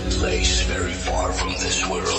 place very far from this world.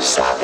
sabe.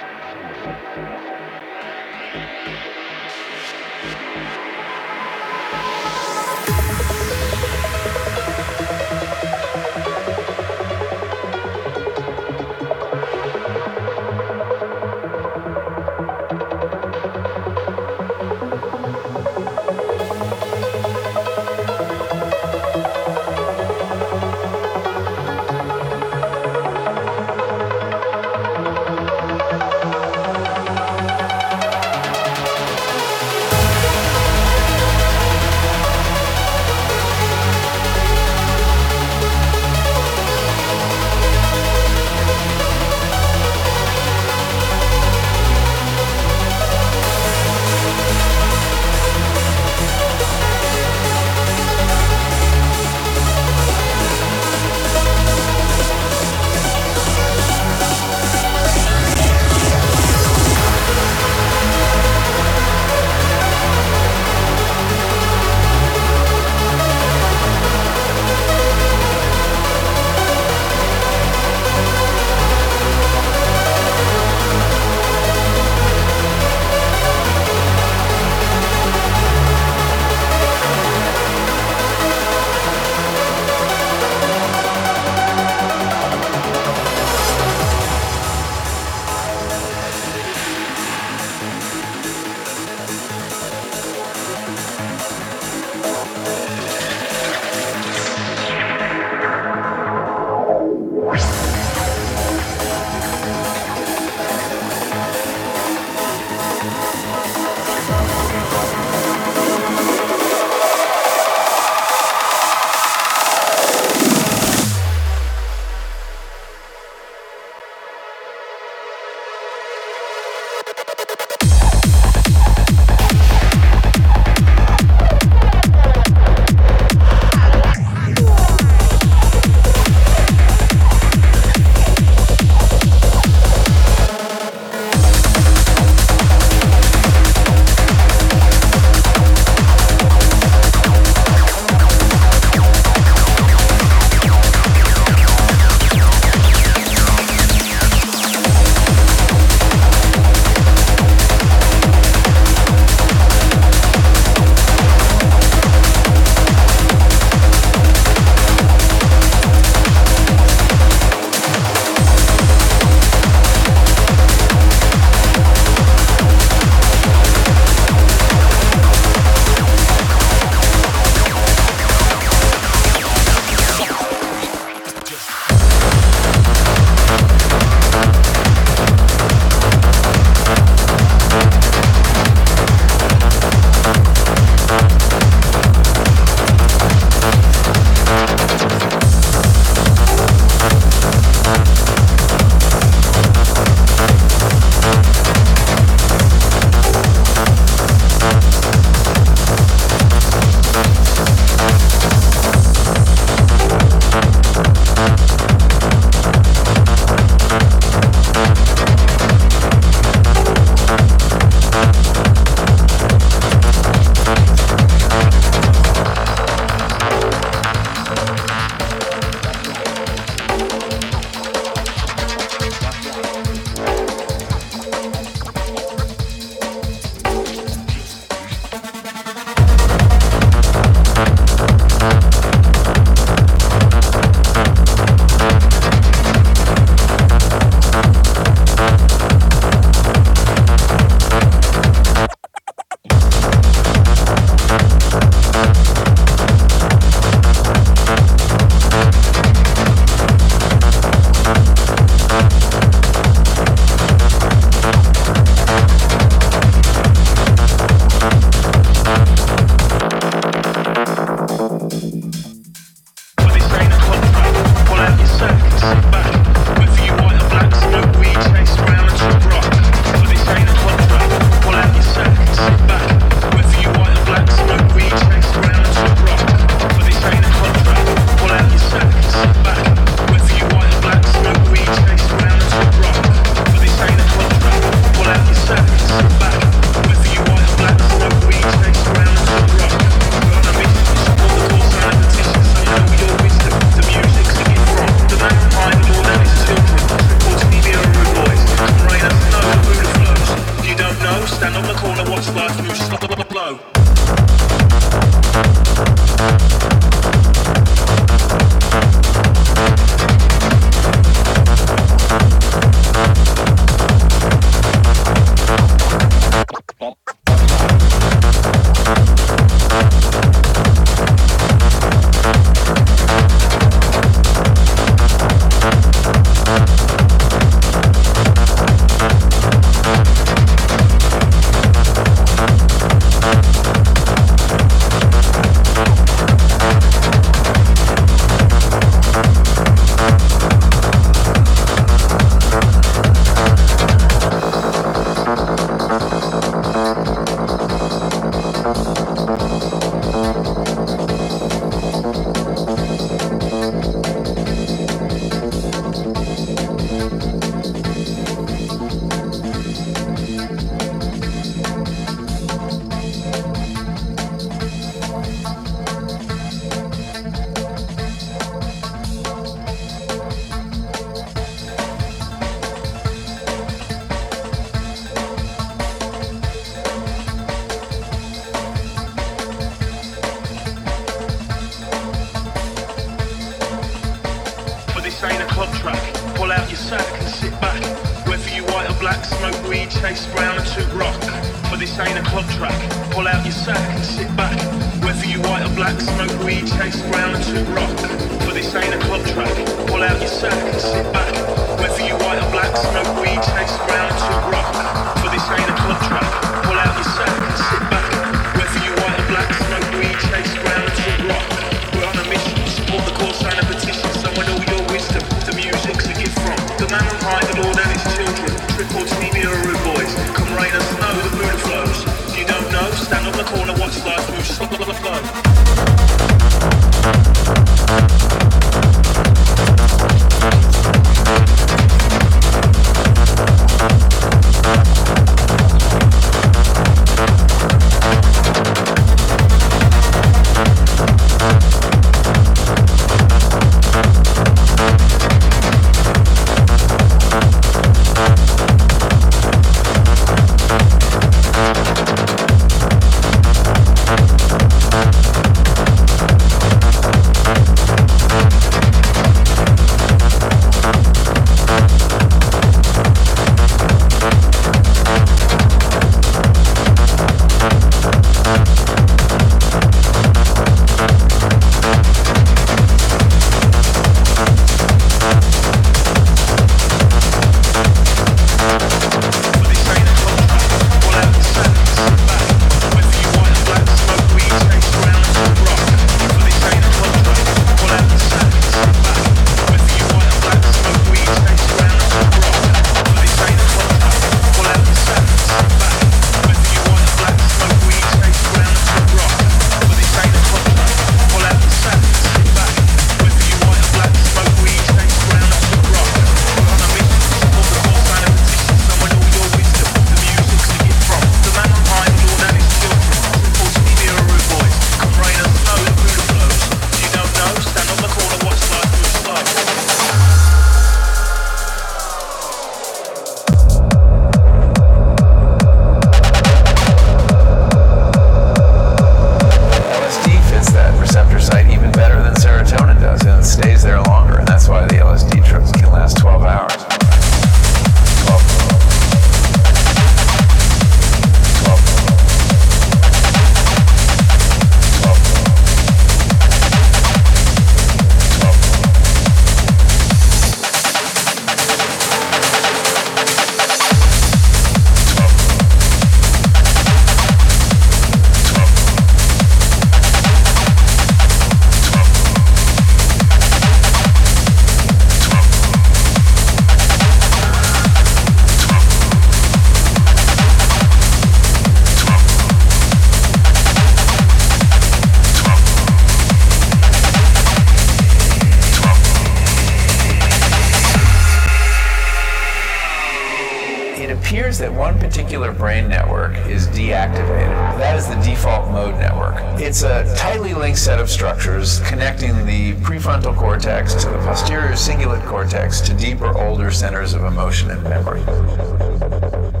that one particular brain network is deactivated. That is the default mode network. It's a tightly linked set of structures connecting the prefrontal cortex to the posterior cingulate cortex to deeper, older centers of emotion and memory.